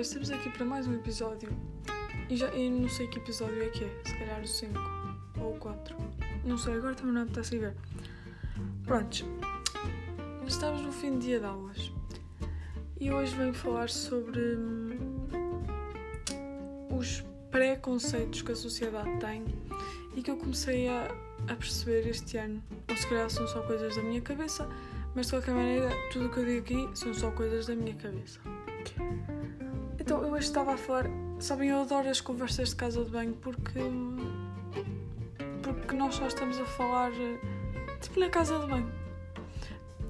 Estamos aqui para mais um episódio. E já e não sei que episódio é que é. Se calhar o 5 ou o 4. Não sei, agora também não está a ver. Prontos. Estamos no fim de dia de aulas. E hoje venho falar sobre hum, os preconceitos que a sociedade tem e que eu comecei a, a perceber este ano. Ou se calhar são só coisas da minha cabeça, mas de qualquer maneira, tudo o que eu digo aqui são só coisas da minha cabeça. Então, eu hoje estava a falar. Sabem, eu adoro as conversas de casa de banho porque. porque nós só estamos a falar. tipo na casa de banho.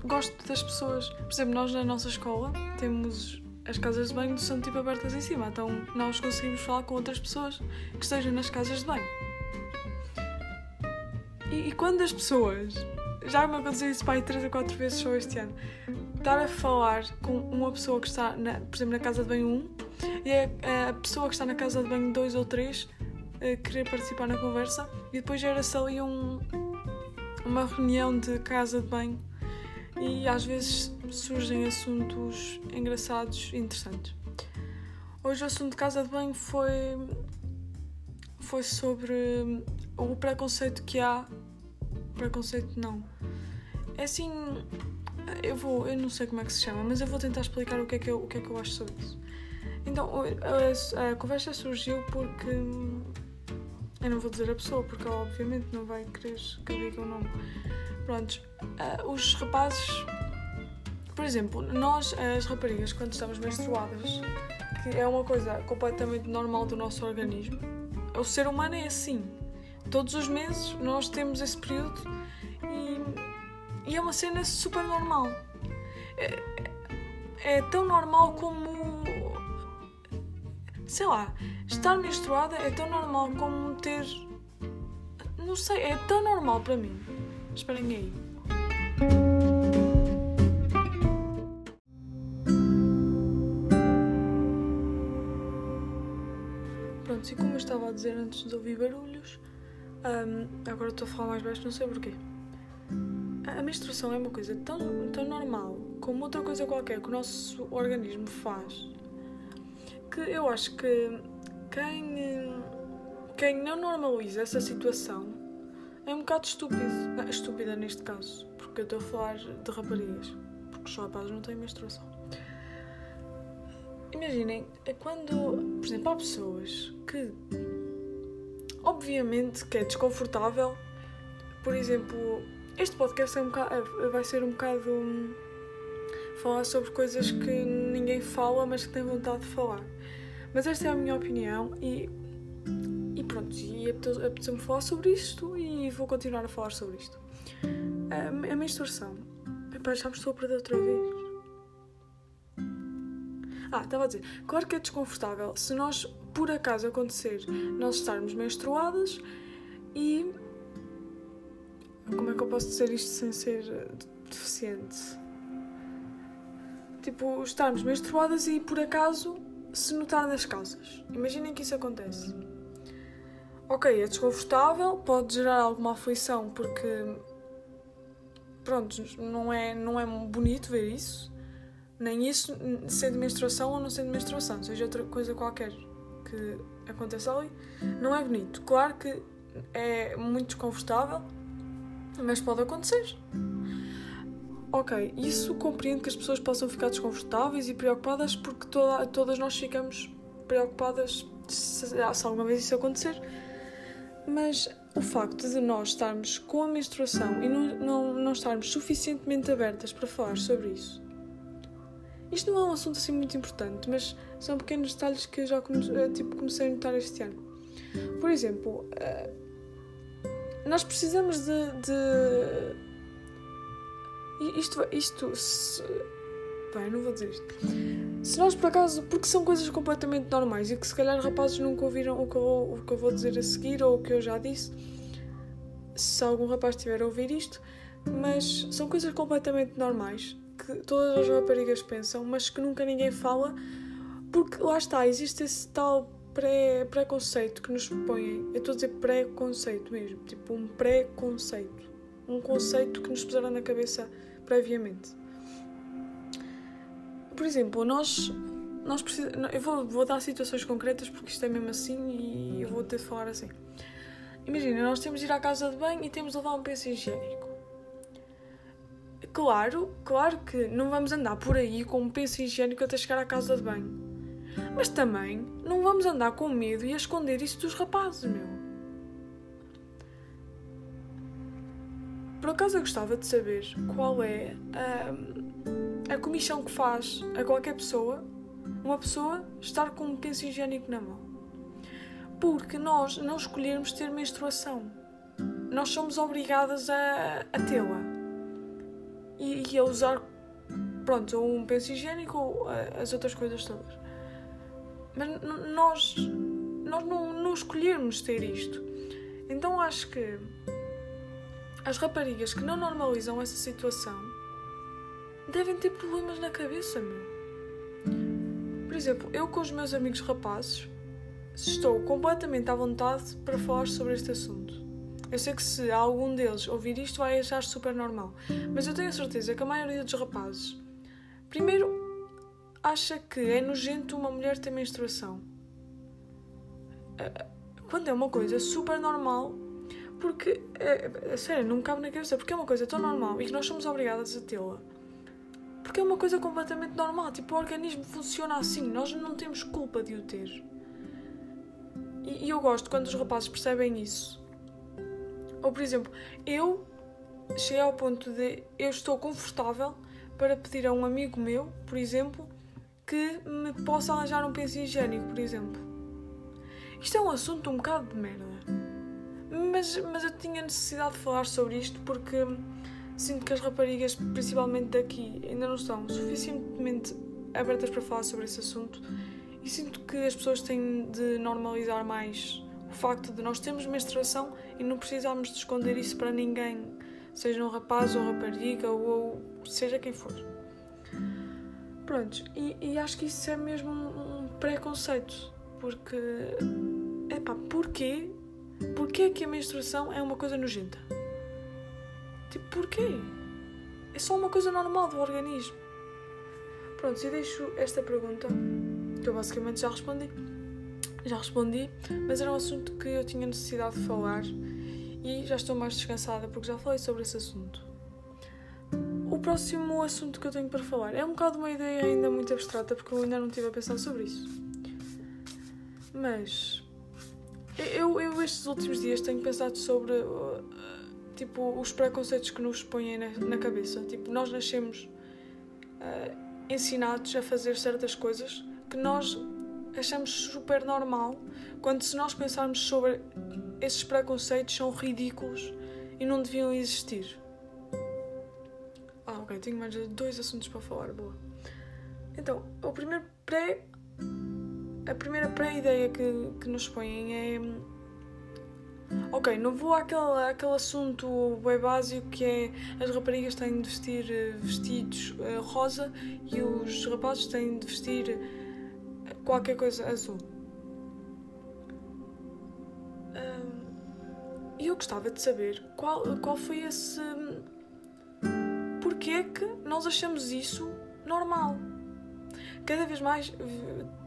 Gosto das pessoas. Por exemplo, nós na nossa escola temos. As casas de banho são tipo abertas em cima, então nós conseguimos falar com outras pessoas que estejam nas casas de banho. E, e quando as pessoas já me aconteceu isso pai três ou quatro vezes só este ano. Estar a falar com uma pessoa que está, na, por exemplo, na casa de banho 1 e a, a pessoa que está na casa de banho 2 ou 3 querer participar na conversa e depois era-se ali um, uma reunião de casa de banho e às vezes surgem assuntos engraçados e interessantes. Hoje o assunto de casa de banho foi, foi sobre o preconceito que há. Preconceito não é assim, eu vou, eu não sei como é que se chama, mas eu vou tentar explicar o que é que eu, o que é que eu acho sobre isso. Então, a, a conversa surgiu porque eu não vou dizer a pessoa, porque ela obviamente não vai querer que eu diga o nome. Prontos, uh, os rapazes, por exemplo, nós, as raparigas, quando estamos menstruadas, que é uma coisa completamente normal do nosso organismo, o ser humano é assim. Todos os meses nós temos esse período e é uma cena super normal. É, é tão normal como. Sei lá, estar menstruada é tão normal como ter. Não sei, é tão normal para mim. Esperem aí. Pronto, e como eu estava a dizer antes de ouvir barulhos, um, agora estou a falar mais baixo, não sei porquê a menstruação é uma coisa tão, tão normal como outra coisa qualquer que o nosso organismo faz eu acho que quem, quem não normaliza essa situação é um bocado estúpido. Não, estúpida neste caso, porque eu estou a falar de raparigas, porque os rapazes não têm menstruação. Imaginem, é quando, por exemplo, há pessoas que obviamente que é desconfortável, por exemplo, este podcast é um bocado, é, vai ser um bocado um, falar sobre coisas que ninguém fala, mas que tem vontade de falar. Mas esta é a minha opinião e, e pronto, e apeteceu-me falar sobre isto e vou continuar a falar sobre isto. A, a menstruação. Epá, já me estou a perder outra vez. Ah, estava a dizer, claro que é desconfortável se nós, por acaso acontecer, nós estarmos menstruadas e como é que eu posso dizer isto sem ser eh, deficiente? Tipo, estarmos menstruadas e por acaso se notar nas calças. Imaginem que isso acontece. Ok, é desconfortável, pode gerar alguma aflição porque pronto, não é, não é bonito ver isso. Nem isso, sendo menstruação ou não sendo menstruação, seja outra coisa qualquer que aconteça ali, não é bonito. Claro que é muito desconfortável, mas pode acontecer. Ok, isso compreendo que as pessoas possam ficar desconfortáveis e preocupadas porque toda, todas nós ficamos preocupadas se, se alguma vez isso acontecer. Mas o facto de nós estarmos com a menstruação e não, não, não estarmos suficientemente abertas para falar sobre isso. Isto não é um assunto assim muito importante, mas são pequenos detalhes que eu já comecei, eh, tipo, comecei a notar este ano. Por exemplo, uh, nós precisamos de. de... Isto. isto se... Bem, não vou dizer isto. Se nós por acaso. Porque são coisas completamente normais e que se calhar rapazes nunca ouviram o que eu o que eu vou dizer a seguir ou o que eu já disse. Se algum rapaz estiver a ouvir isto. Mas são coisas completamente normais que todas as raparigas pensam, mas que nunca ninguém fala. Porque lá está, existe esse tal pré, preconceito que nos põem. Eu estou a dizer preconceito mesmo, tipo um preconceito. Um conceito que nos puseram na cabeça previamente. Por exemplo, nós, nós precisamos. Eu vou, vou dar situações concretas porque isto é mesmo assim e eu vou ter de falar assim. Imagina, nós temos de ir à casa de banho e temos de levar um penso higiênico. Claro, claro que não vamos andar por aí com um penso higiênico até chegar à casa de banho. Mas também não vamos andar com medo e a esconder isso dos rapazes, meu. Por acaso eu gostava de saber qual é a, a comissão que faz a qualquer pessoa, uma pessoa, estar com um penso higiênico na mão. Porque nós não escolhermos ter menstruação. Nós somos obrigadas a, a tê-la. E, e, a usar, pronto, ou um penso higiênico ou as outras coisas todas. Mas nós, nós não, não escolhermos ter isto. Então acho que as raparigas que não normalizam essa situação devem ter problemas na cabeça, meu. Por exemplo, eu com os meus amigos rapazes estou completamente à vontade para falar sobre este assunto. Eu sei que se algum deles ouvir isto vai achar super normal, mas eu tenho a certeza que a maioria dos rapazes, primeiro, acha que é nojento uma mulher ter menstruação. Eh, quando é uma coisa super normal porque, é, é, sério, não me cabe na cabeça. Porque é uma coisa tão normal e que nós somos obrigadas a tê-la. Porque é uma coisa completamente normal. Tipo, o organismo funciona assim. Nós não temos culpa de o ter. E, e eu gosto quando os rapazes percebem isso. Ou, por exemplo, eu cheguei ao ponto de eu estou confortável para pedir a um amigo meu, por exemplo, que me possa arranjar um penso higiênico, por exemplo. Isto é um assunto um bocado de merda. Mas, mas eu tinha necessidade de falar sobre isto porque sinto que as raparigas, principalmente daqui, ainda não estão suficientemente abertas para falar sobre esse assunto e sinto que as pessoas têm de normalizar mais o facto de nós termos menstruação e não precisarmos de esconder isso para ninguém, seja um rapaz ou rapariga ou, seja quem for. Pronto, e, e, acho que isso é mesmo um, um preconceito, porque, epá, porquê Porquê que a menstruação é uma coisa nojenta? Tipo, porquê? É só uma coisa normal do organismo. Pronto, eu deixo esta pergunta, que eu basicamente já respondi. Já respondi, mas era um assunto que eu tinha necessidade de falar e já estou mais descansada porque já falei sobre esse assunto. O próximo assunto que eu tenho para falar é um bocado uma ideia ainda muito abstrata porque eu ainda não estive a pensar sobre isso. Mas eu, eu estes últimos dias tenho pensado sobre uh, tipo, os preconceitos que nos põem na, na cabeça. Tipo, nós nascemos uh, ensinados a fazer certas coisas que nós achamos super normal, quando se nós pensarmos sobre esses preconceitos são ridículos e não deviam existir. Ah, ok, tenho mais dois assuntos para falar, boa. Então, o primeiro pré a primeira pré-ideia que, que nos põem é. Ok, não vou àquele, àquele assunto bem básico que é as raparigas têm de vestir eh, vestidos uh, rosa e os rapazes têm de vestir eh, qualquer coisa azul. E eu gostava de saber qual, qual foi esse. Porquê que nós achamos isso normal? Cada vez mais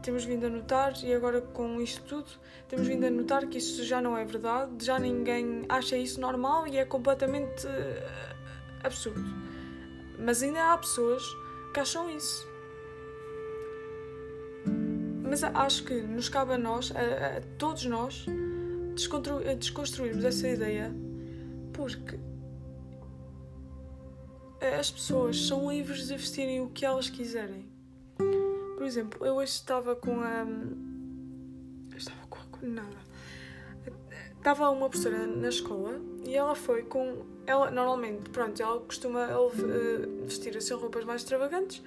temos vindo a notar, e agora com isto tudo, temos vindo a notar que isso já não é verdade, já ninguém acha isso normal e é completamente uh, absurdo. Mas ainda há pessoas que acham isso. Mas acho que nos cabe a nós, a, a todos nós, desconstruirmos essa ideia, porque as pessoas são livres de vestirem o que elas quiserem. Por exemplo, eu hoje estava com a. Estava com a. Nada. Estava uma professora na escola e ela foi com. Ela, normalmente, pronto, ela costuma eh, vestir assim roupas mais extravagantes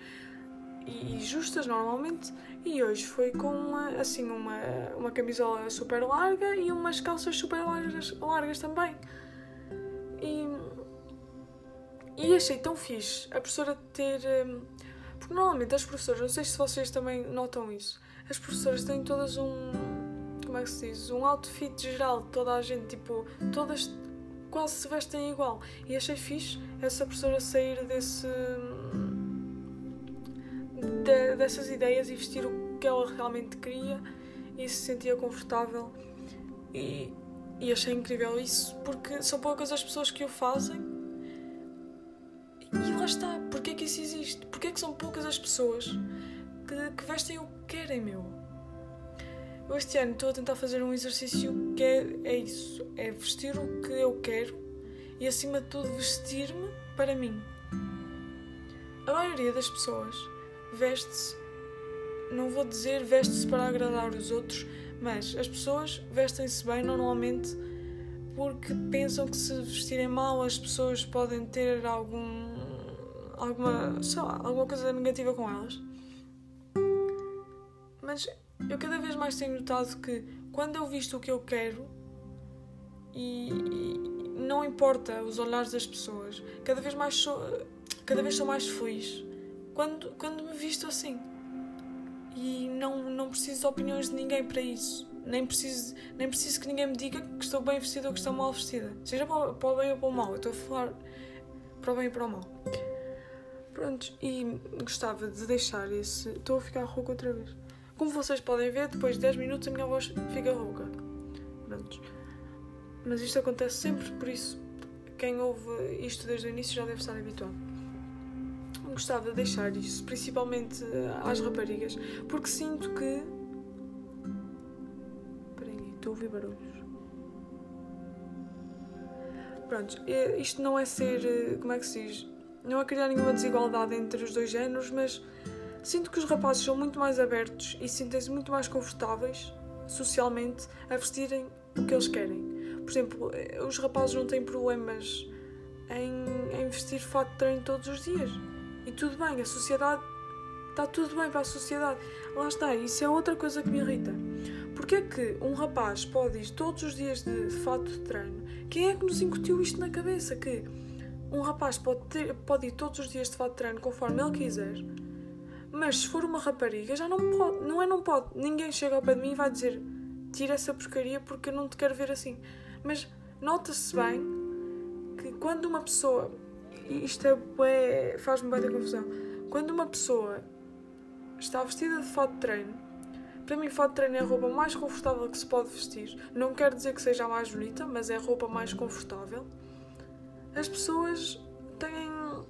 e justas normalmente e hoje foi com uma, assim uma, uma camisola super larga e umas calças super largas, largas também e, e achei tão fixe a professora ter eh, porque normalmente as professoras, não sei se vocês também notam isso, as professoras têm todas um. Como é que se diz? Um outfit geral de toda a gente, tipo, todas quase se vestem igual. E achei fixe essa professora sair desse. De, dessas ideias e vestir o que ela realmente queria e se sentia confortável. E, e achei incrível isso, porque são poucas as pessoas que o fazem. Lá está, porque é que isso existe? Porque é que são poucas as pessoas que, que vestem o que querem, meu? Eu este ano estou a tentar fazer um exercício que é, é isso: é vestir o que eu quero e, acima de tudo, vestir-me para mim. A maioria das pessoas veste-se, não vou dizer veste-se para agradar os outros, mas as pessoas vestem-se bem normalmente porque pensam que se vestirem mal as pessoas podem ter algum alguma, sei lá, alguma coisa negativa com elas. Mas eu cada vez mais tenho notado que quando eu visto o que eu quero e, e não importa os olhares das pessoas, cada vez mais sou, cada vez sou mais feliz quando, quando me visto assim. E não, não preciso de opiniões de ninguém para isso. Nem preciso, nem preciso que ninguém me diga que estou bem vestida ou que estou mal vestida. Seja para, o bem ou para o mal. Eu estou a falar para o bem e para o mal. Prontos, e gostava de deixar esse. Estou a ficar rouca outra vez. Como vocês podem ver, depois de 10 minutos a minha voz fica rouca. Prontos. Mas isto acontece sempre, por isso quem ouve isto desde o início já deve estar habituado. Gostava de deixar isso, principalmente às raparigas, porque sinto que. Espera aí, estou a ouvir barulhos. Pronto, isto não é ser. Como é que se diz? Não é criar nenhuma desigualdade entre os dois géneros, mas sinto que os rapazes são muito mais abertos e sentem-se muito mais confortáveis socialmente a vestirem o que eles querem. Por exemplo, os rapazes não têm problemas em, em vestir fato de treino todos os dias. E tudo bem, a sociedade. Está tudo bem para a sociedade. Lá está, isso é outra coisa que me irrita. Porque é que um rapaz pode ir todos os dias de fato de treino? Quem é que nos incutiu isto na cabeça? Que um rapaz pode, ter, pode ir todos os dias de fato de treino conforme ele quiser, mas se for uma rapariga já não pode. Não é não pode. Ninguém chega ao pé de mim e vai dizer tira essa porcaria porque eu não te quero ver assim. Mas nota-se bem que quando uma pessoa. Isto é, faz-me bem da confusão. Quando uma pessoa está vestida de fato de treino, para mim, fato de treino é a roupa mais confortável que se pode vestir. Não quer dizer que seja a mais bonita, mas é a roupa mais confortável as pessoas têm.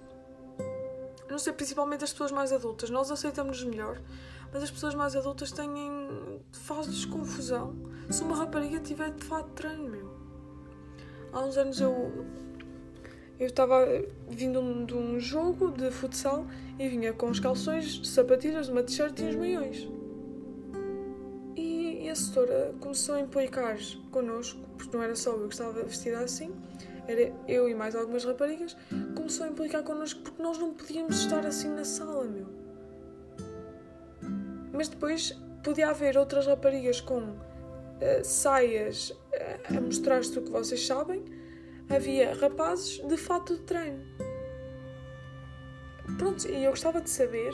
Não sei, principalmente as pessoas mais adultas. Nós aceitamos melhor, mas as pessoas mais adultas têm. faz-lhes confusão se uma rapariga tiver de fato treino, meu. Há uns anos eu. Eu estava vindo de um jogo de futsal e vinha com os calções, sapatilhas, uma t-shirt e uns meiões. E, a setora começou a implicar connosco, porque não era só eu que estava vestida assim, era eu e mais algumas raparigas, começou a implicar connosco porque nós não podíamos estar assim na sala, meu. Mas depois podia haver outras raparigas com uh, saias uh, a mostrar-se o que vocês sabem, havia rapazes de fato de treino. Pronto, e eu gostava de saber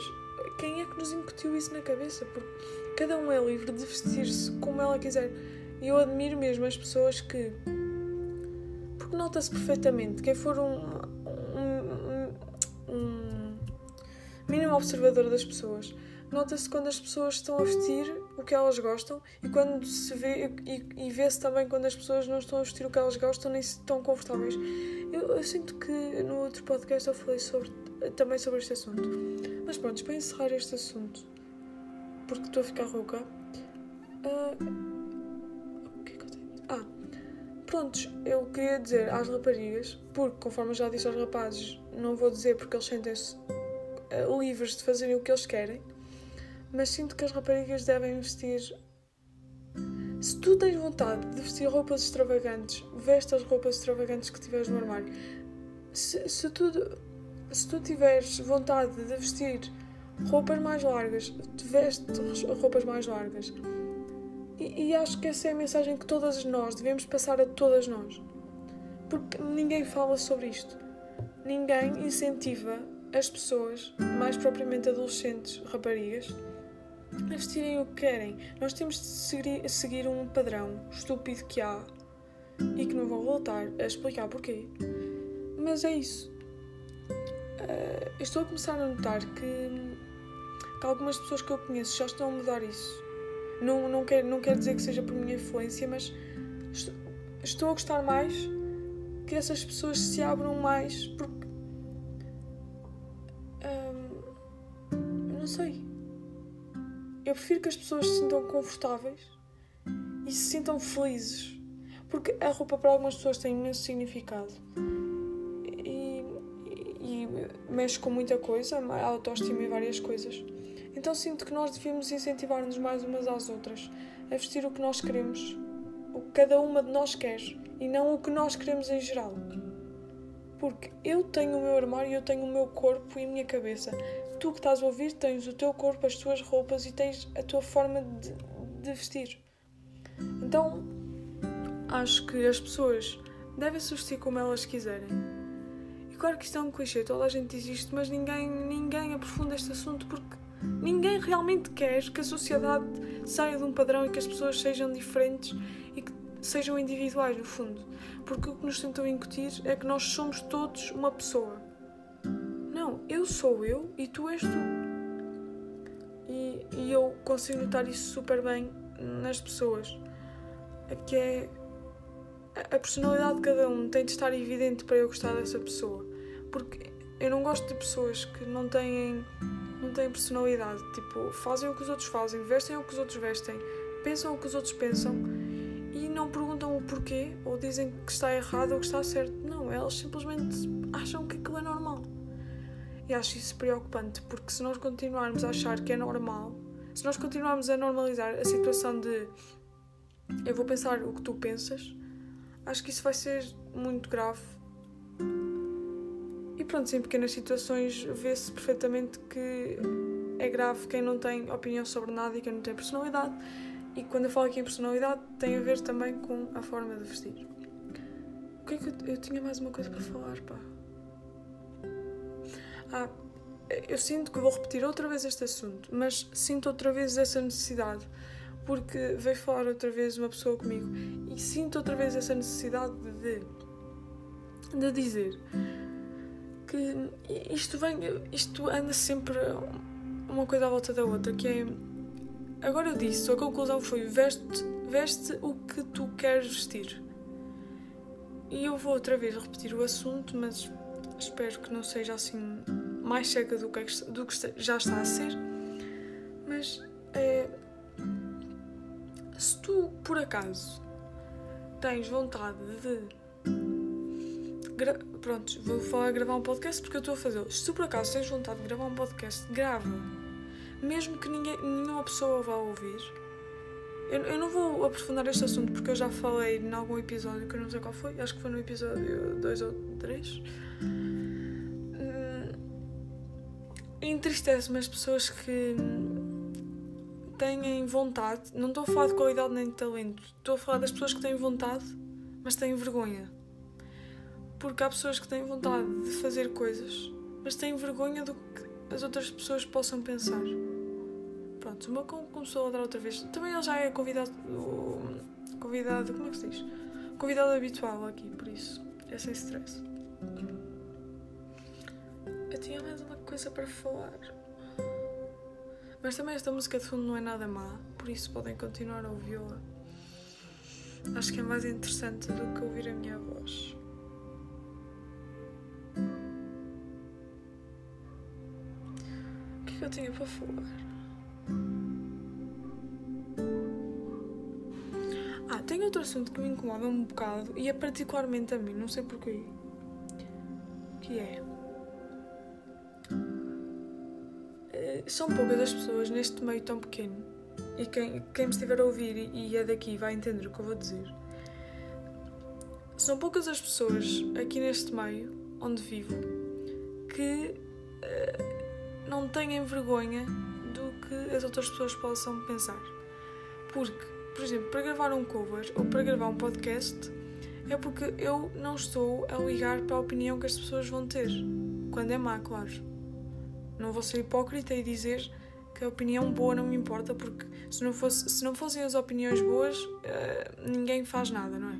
quem é que nos incutiu isso na cabeça, porque cada um é livre de vestir-se como ela quiser. E eu admiro mesmo as pessoas que porque nota-se perfeitamente. Quem for um, um, um, mínimo observador das pessoas, nota-se quando as pessoas estão a vestir o que elas gostam e quando se vê e, e vê-se também quando as pessoas não estão a vestir o que elas gostam nem estão confortáveis. Eu, eu, sinto que no outro podcast eu falei sobre, também sobre este assunto. Mas pronto, para encerrar este assunto, porque estou a ficar rouca. Uh, Prontos, eu queria dizer às raparigas, porque conforme já disse aos rapazes, não vou dizer porque eles sentem-se uh, livres de fazerem o que eles querem, mas sinto que as raparigas devem vestir. Se tu tens vontade de vestir roupas extravagantes, veste as roupas extravagantes que tiveres no armário. Se, se, tu, se tu tiveres vontade de vestir roupas mais largas, veste roupas mais largas. E, e acho que essa é a mensagem que todas nós devemos passar a todas nós. Porque ninguém fala sobre isto. Ninguém incentiva as pessoas, mais propriamente adolescentes, raparigas, a vestirem o que querem. Nós temos de seguir, um padrão estúpido que há e que não vou voltar a explicar porquê. Mas é isso. Uh, estou a começar a notar que que algumas pessoas que eu conheço já estão a mudar isso. Não, não, quer, não quer dizer que seja por minha influência, mas estou, estou a gostar mais que essas pessoas se abram mais porque. Hum, não sei. Eu prefiro que as pessoas se sintam confortáveis e se sintam felizes. Porque a roupa para algumas pessoas tem imenso significado. E, e, e mexe com muita coisa, a autoestima e várias coisas. Então sinto que nós devíamos incentivar-nos mais umas às outras a vestir o que nós queremos, o que cada uma de nós quer e não o que nós queremos em geral. Porque eu tenho o meu armário, eu tenho o meu corpo e a minha cabeça. Tu que estás a ouvir tens o teu corpo, as tuas roupas e tens a tua forma de, de vestir. Então, acho que as pessoas devem se vestir como elas quiserem. E claro que isto é um clichê, toda a gente diz isto, mas ninguém, ninguém aprofunda este assunto porque ninguém realmente quer que a sociedade saia de um padrão e que as pessoas sejam diferentes e que sejam individuais, no fundo. Porque o que nos tentam incutir é que nós somos todos uma pessoa. Não, eu sou eu e tu és tu. E, e eu consigo notar isso super bem nas pessoas. Que é a personalidade de cada um tem de estar evidente para eu gostar dessa pessoa. Porque eu não gosto de pessoas que não têm, não têm personalidade. Tipo, fazem o que os outros fazem, vestem o que os outros vestem, pensam o que os outros pensam e não perguntam o porquê ou dizem que está errado ou que está certo. Não, elas simplesmente acham que aquilo é normal. E acho isso preocupante porque se nós continuarmos a achar que é normal, se nós continuarmos a normalizar a situação de eu vou pensar o que tu pensas, acho que isso vai ser muito grave. Pronto, em pequenas situações vê-se perfeitamente que é grave quem não tem opinião sobre nada e quem não tem personalidade. E quando eu falo aqui em personalidade, tem a ver também com a forma de vestir. O que é que eu, eu tinha mais uma coisa para falar, pá? Ah, eu sinto que vou repetir outra vez este assunto, mas sinto outra vez essa necessidade porque veio falar outra vez uma pessoa comigo e sinto outra vez essa necessidade de, de dizer que isto vem, isto anda sempre uma coisa à volta da outra, que é agora eu disse, a conclusão foi veste, veste o que tu queres vestir. E eu vou outra vez repetir o assunto, mas espero que não seja assim mais cega do que, do que já está a ser. Mas é, se tu, por acaso, tens vontade de. Gra... Pronto, vou falar gravar um podcast porque eu estou a fazer. Se tu por acaso tens vontade de gravar um podcast, grava. Mesmo que ninguém, nenhuma pessoa vá ouvir. Eu, eu não vou aprofundar este assunto porque eu já falei em algum episódio que eu não sei qual foi. Acho que foi no episódio 2 ou 3. Hum, Entristece-me as pessoas que têm vontade, não estou a falar de qualidade nem de talento, estou a falar das pessoas que têm vontade, mas têm vergonha. Porque há pessoas que têm vontade de fazer coisas, mas têm vergonha do que as outras pessoas possam pensar. Pronto, o meu começou a dar outra vez. Também ele já é convidado. Convidado. Como é que se diz? Convidado habitual aqui, por isso. É sem stress. Eu tinha mais uma coisa para falar. Mas também esta música de fundo não é nada má, por isso podem continuar a ouvi-la. Acho que é mais interessante do que ouvir a minha voz. Que eu tinha para falar? Ah, tem outro assunto que me incomoda um bocado e é particularmente a mim, não sei porquê. Que é. são poucas as pessoas neste meio tão pequeno. E quem, quem me estiver a ouvir e é daqui vai entender o que eu vou dizer. São poucas as pessoas aqui neste meio onde vivo que uh, não têm vergonha do que as outras pessoas possam pensar. Porque, por exemplo, para gravar um cover ou para gravar um podcast é porque eu não estou a ligar para a opinião que as pessoas vão ter. Quando é má, claro. Não vou ser hipócrita e dizer que a opinião boa não me importa, porque se não, fosse, se não fossem as opiniões boas, uh, ninguém faz nada, não é?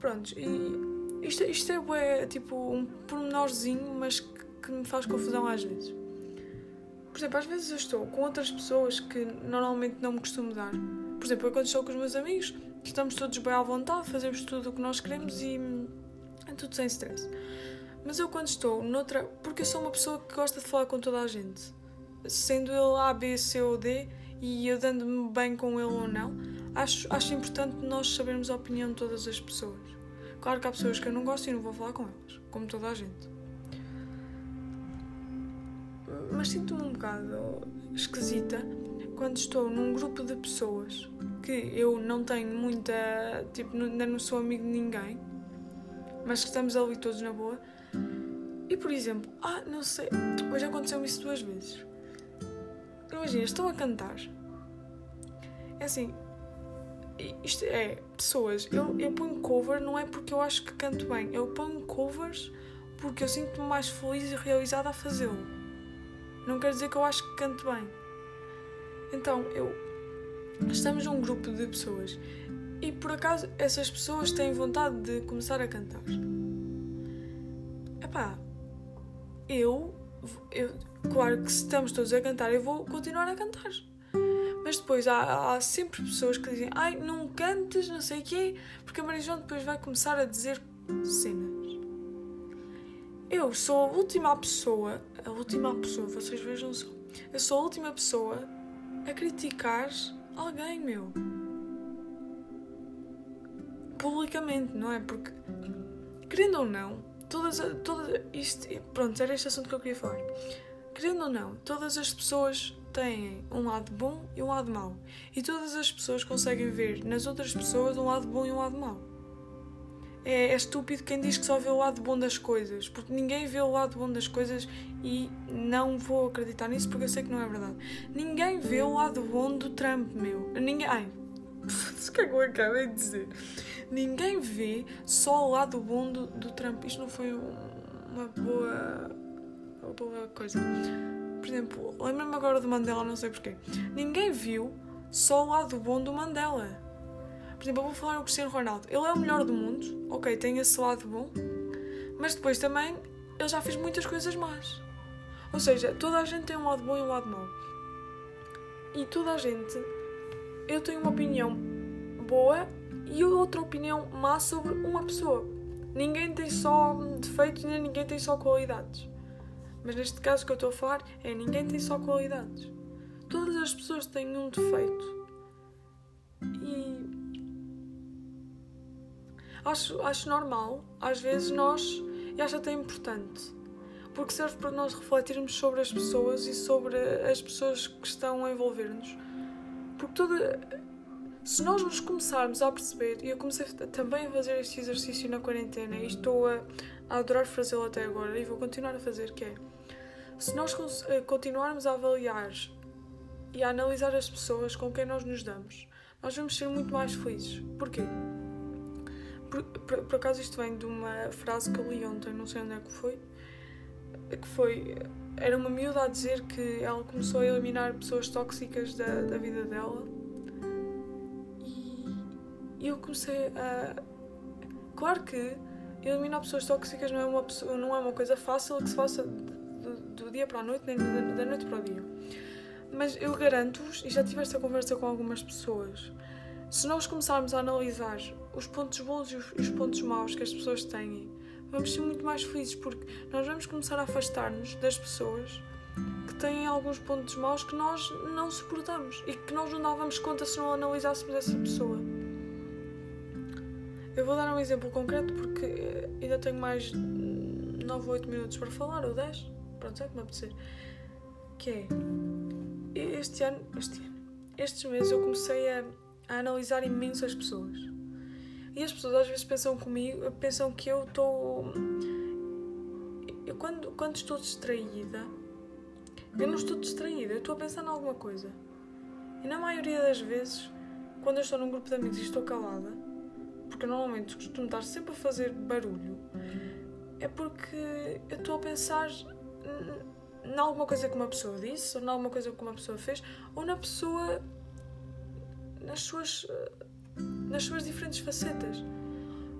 Prontos, e isto, isto é, é tipo um pormenorzinho, mas que, que me faz confusão às vezes. Por exemplo, às vezes eu estou com outras pessoas que normalmente não me costumo dar. Por exemplo, eu quando estou com os meus amigos, estamos todos bem à vontade, fazemos tudo o que nós queremos e é tudo sem stress. Mas eu quando estou noutra. Porque eu sou uma pessoa que gosta de falar com toda a gente. Sendo ele A, B, C ou D e eu dando-me bem com ele ou não, acho, acho importante nós sabermos a opinião de todas as pessoas. Claro que há pessoas que eu não gosto e não vou falar com elas, como toda a gente. Mas sinto-me um bocado esquisita quando estou num grupo de pessoas que eu não tenho muita. Tipo, ainda não sou amigo de ninguém, mas que estamos ali todos na boa. E por exemplo, ah, não sei, hoje aconteceu-me isso duas vezes. Imagina, estão a cantar. É assim, isto é, pessoas, eu, eu ponho cover não é porque eu acho que canto bem, eu ponho covers porque eu sinto-me mais feliz e realizada a fazê-lo. Não quer dizer que eu acho que canto bem. Então, eu. Estamos num grupo de pessoas e por acaso essas pessoas têm vontade de começar a cantar. Epá, eu, eu. Claro que se estamos todos a cantar, eu vou continuar a cantar. Mas depois há, há, sempre pessoas que dizem ai, não cantes, não sei o quê, porque a Maria João depois vai começar a dizer cenas. Eu sou a última pessoa, a última pessoa, vocês vejam só, eu sou a última pessoa a criticar alguém, meu. Publicamente, não é? Porque, querendo ou não, todas, todas isto, pronto, era este assunto que eu queria falar. Querendo ou não, todas as pessoas têm um lado bom e um lado mau. E todas as pessoas conseguem ver nas outras pessoas um lado bom e um lado mau. É, é, estúpido quem diz que só vê o lado bom das coisas, porque ninguém vê o lado bom das coisas e não vou acreditar nisso porque eu sei que não é verdade. Ninguém vê o lado bom do Trump, meu. Ninguém. Ai, o que é que eu acabei de dizer? Ninguém vê só o lado bom do, do Trump. Isto não foi uma boa, uma boa coisa. Por exemplo, lembro-me agora do Mandela, não sei porquê. Ninguém viu só o lado bom do Mandela. Por exemplo, eu vou falar o Cristiano Ronaldo. Ele é o melhor do mundo, ok, tem esse lado bom, mas depois também ele já fez muitas coisas más. Ou seja, toda a gente tem um lado bom e um lado mau. E toda a gente, eu tenho uma opinião boa e outra opinião má sobre uma pessoa. Ninguém tem só defeitos nem ninguém tem só qualidades. Mas neste caso que eu estou a falar é ninguém tem só qualidades. Todas as pessoas têm um defeito. E acho, acho normal, às vezes nós, e acho até importante, porque serve para nós refletirmos sobre as pessoas e sobre as pessoas que estão a envolver-nos. Porque toda. Se nós nos começarmos a perceber, e eu comecei também a fazer este exercício na quarentena e estou a, a adorar fazê-lo até agora e vou continuar a fazer, que é se nós eh, continuarmos a avaliar e a analisar as pessoas com quem nós nos damos, nós vamos ser muito mais felizes. Porquê? Por, por, por acaso isto vem de uma frase que eu li ontem, não sei onde é que foi, que foi era uma miúda a dizer que ela começou a eliminar pessoas tóxicas da, da vida dela e eu comecei a claro que eliminar pessoas tóxicas não é uma não é uma coisa fácil que se faça dia para a noite, nem da noite para o dia. Mas eu garanto-vos, e já tive esta conversa com algumas pessoas, se nós começarmos a analisar os pontos bons e os pontos maus que as pessoas têm, vamos ser muito mais felizes porque nós vamos começar a afastar-nos das pessoas que têm alguns pontos maus que nós não suportamos e que nós não dávamos conta se não analisássemos essa pessoa. Eu vou dar um exemplo concreto porque eh, ainda tenho mais 9 ou 8 minutos para falar, ou 10 pronto, é que me apetecer. Que é, este ano, este ano, estes meses eu comecei a, a analisar imenso as pessoas. E as pessoas às vezes pensam comigo, pensam que eu estou. Eu quando, quando estou distraída, eu não estou distraída, eu estou a pensar em alguma coisa. E na maioria das vezes, quando eu estou num grupo de amigos e estou calada, porque normalmente costumo estar sempre a fazer barulho, é porque eu estou a pensar em alguma coisa que uma pessoa disse, ou em alguma coisa que uma pessoa fez, ou na pessoa nas suas nas suas diferentes facetas.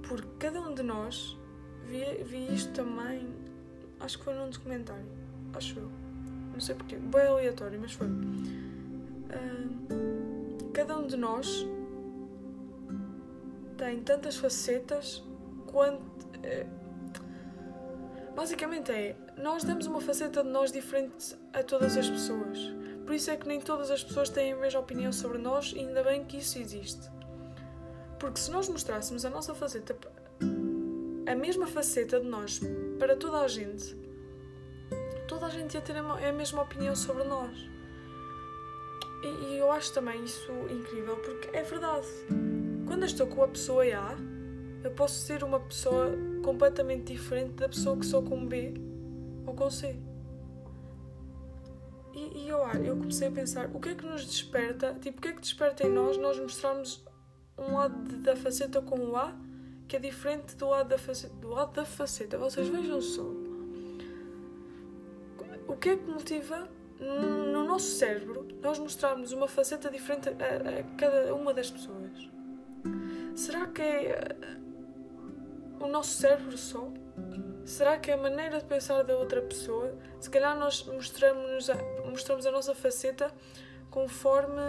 Porque cada um de nós via, via isto também acho que foi num documentário, acho eu. Não sei porquê, bem aleatório, mas foi. Uh, cada um de nós tem tantas facetas quanto. Uh, basicamente é, nós damos uma faceta de nós diferente a todas as pessoas. Por isso é que nem todas as pessoas têm a mesma opinião sobre nós e ainda bem que isso existe. Porque se nós mostrássemos a nossa faceta, a mesma faceta de nós para toda a gente, toda a gente ia ter a mesma opinião sobre nós. E, e eu acho também isso incrível porque é verdade. Quando eu estou com a pessoa A, eu posso ser uma pessoa completamente diferente da pessoa que sou com B C. E, e eu, eu comecei a pensar, o que é que nos desperta? Tipo, o que é que desperta em nós nós mostrarmos um lado da faceta com o A que é diferente do lado da faceta. Do lado da faceta. Vocês vejam só. O que é que motiva no nosso cérebro nós mostrarmos uma faceta diferente a, a cada uma das pessoas? Será que é o nosso cérebro só? Será que é a maneira de pensar da outra pessoa? Se calhar nós mostramos a, mostramos a nossa faceta conforme.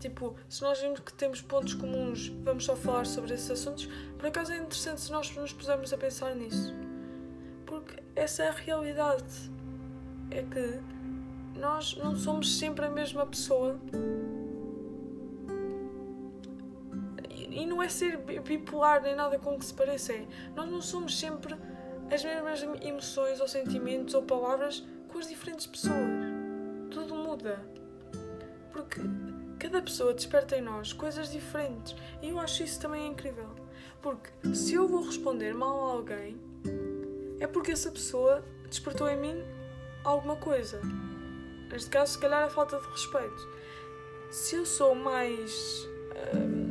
Tipo, se nós vimos que temos pontos comuns, vamos só falar sobre esses assuntos. Por acaso é interessante se nós nos pusermos a pensar nisso. Porque essa é a realidade. É que nós não somos sempre a mesma pessoa e não é ser bipolar nem nada com que se pareça. É, nós não somos sempre as mesmas emoções ou sentimentos ou palavras com as diferentes pessoas. Tudo muda. Porque cada pessoa desperta em nós coisas diferentes. E eu acho isso também incrível. Porque se eu vou responder mal a alguém, é porque essa pessoa despertou em mim alguma coisa. Neste caso, se calhar, a falta de respeito. Se eu sou mais. Hum,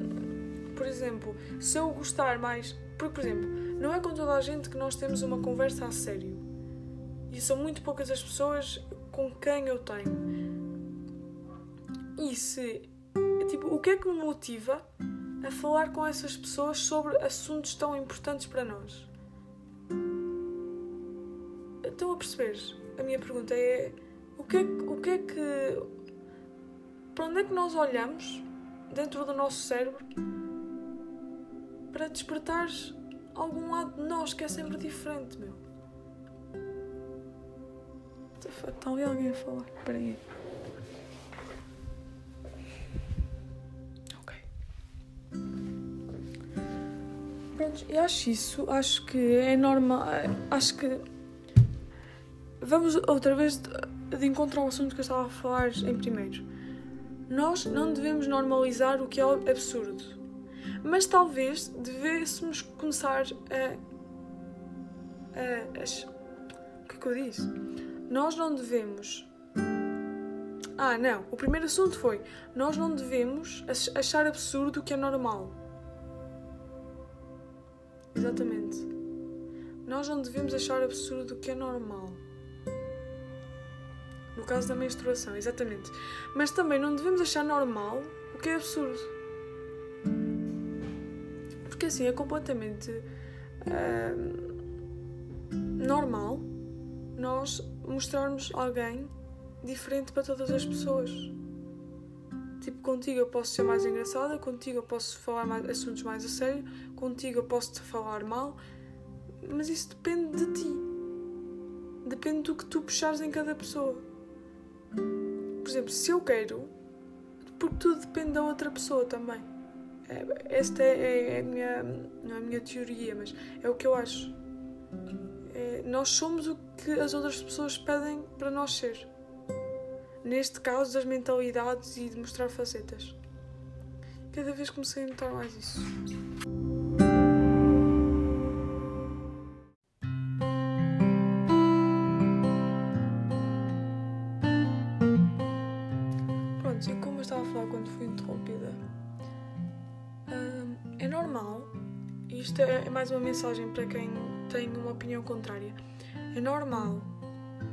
por exemplo, se eu gostar mais. Porque, por exemplo, não é com toda a gente que nós temos uma conversa a sério. E são muito poucas as pessoas com quem eu tenho. E se. Tipo, o que é que me motiva a falar com essas pessoas sobre assuntos tão importantes para nós? Estão a perceber? A minha pergunta é: o que é, o que, é que. Para onde é que nós olhamos dentro do nosso cérebro para despertar algum lado de nós que é sempre diferente, meu. Está ali alguém a falar? Espera aí. Ok. Pronto, eu acho isso, acho que é normal, acho que vamos outra vez de, de encontrar o assunto que eu estava a falar em primeiro. Nós não devemos normalizar o que é absurdo mas talvez devêssemos começar a. a, a o que é que eu disse? Nós não devemos. Ah, não. O primeiro assunto foi: nós não devemos achar absurdo o que é normal. Exatamente. Nós não devemos achar absurdo o que é normal. No caso da menstruação, exatamente. Mas também não devemos achar normal o que é absurdo. Assim é completamente uh, normal nós mostrarmos alguém diferente para todas as pessoas. Tipo, contigo eu posso ser mais engraçada, contigo eu posso falar mais, assuntos mais a sério, contigo eu posso te falar mal, mas isso depende de ti. Depende do que tu puxares em cada pessoa. Por exemplo, se eu quero, porque tudo depende da outra pessoa também. É, esta é, é a minha, não é a minha teoria, mas é o que eu acho. É, nós somos o que as outras pessoas pedem para nós ser. Neste caso, das mentalidades e de mostrar facetas. Cada vez comecei a notar mais isso. Pronto, e como eu estava a falar quando fui interrompida, normal, isto é mais uma mensagem para quem tem uma opinião contrária. É normal,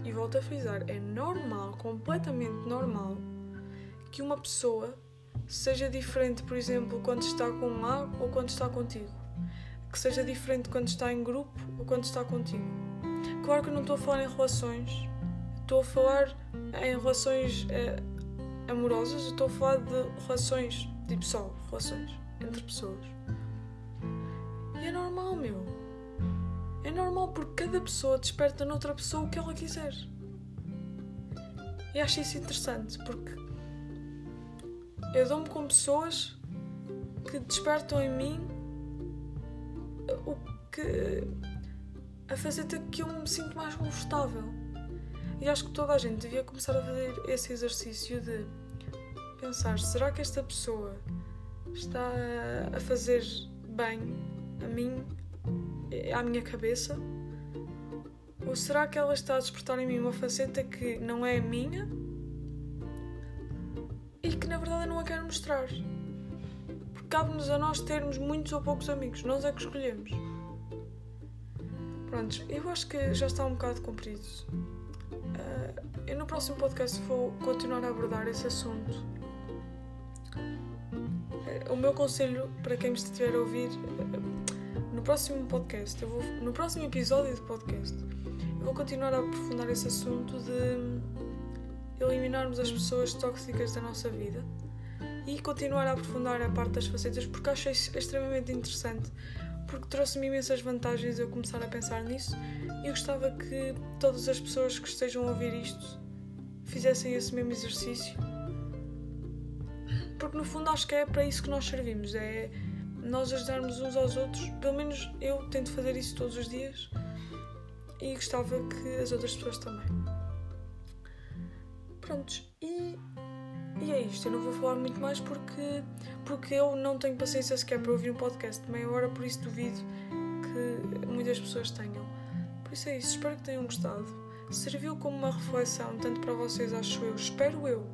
e volto a frisar, é normal, completamente normal, que uma pessoa seja diferente, por exemplo, quando está com um A ou quando está contigo. Que seja diferente quando está em grupo ou quando está contigo. claro que eu não estou a falar em relações, estou a falar em relações eh, amorosas, estou a falar de relações, tipo só, relações entre pessoas. Normal, meu. É normal porque cada pessoa desperta noutra pessoa o que ela quiser. E acho isso interessante porque eu dou-me com pessoas que despertam em mim o que. a faceta que eu me sinto mais confortável. E acho que toda a gente devia começar a fazer esse exercício de pensar: será que esta pessoa está a fazer bem a mim, à minha cabeça? Ou será que ela está a despertar em mim uma faceta que não é minha e que na verdade eu não a quero mostrar? Porque cabe-nos a nós termos muitos ou poucos amigos, nós é que escolhemos. Prontos, eu acho que já está um bocado comprido. Uh, eu no próximo podcast vou continuar a abordar esse assunto. Uh, o meu conselho para quem me estiver a ouvir, no próximo podcast, eu vou, no próximo episódio do podcast, eu vou continuar a aprofundar esse assunto de eliminarmos as pessoas tóxicas da nossa vida e continuar a aprofundar a parte das facetas porque acho extremamente interessante porque trouxe-me imensas vantagens eu começar a pensar nisso e gostava que todas as pessoas que estejam a ouvir isto fizessem esse mesmo exercício porque no fundo acho que é para isso que nós servimos é nós ajudarmos uns aos outros pelo menos eu tento fazer isso todos os dias e gostava que as outras pessoas também prontos e e é isto, eu não vou falar muito mais porque, porque eu não tenho paciência sequer para ouvir um podcast de meia hora, por isso duvido que muitas pessoas tenham. Por isso é isso, espero que tenham gostado. Serviu como uma reflexão, tanto para vocês, acho eu, espero eu.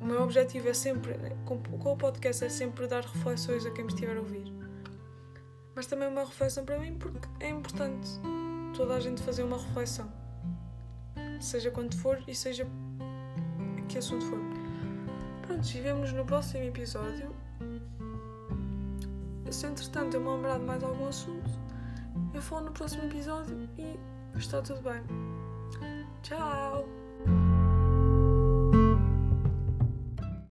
O meu objetivo é sempre, com, com o podcast, é sempre dar reflexões a quem me estiver a ouvir. Mas também uma reflexão para mim, porque é importante toda a gente fazer uma reflexão. Seja quando for e seja que assunto for. Pronto, e vemos no próximo episódio. Se entretanto eu me lembrar de mais algum assunto, eu falo no próximo episódio e está tudo bem. Tchau!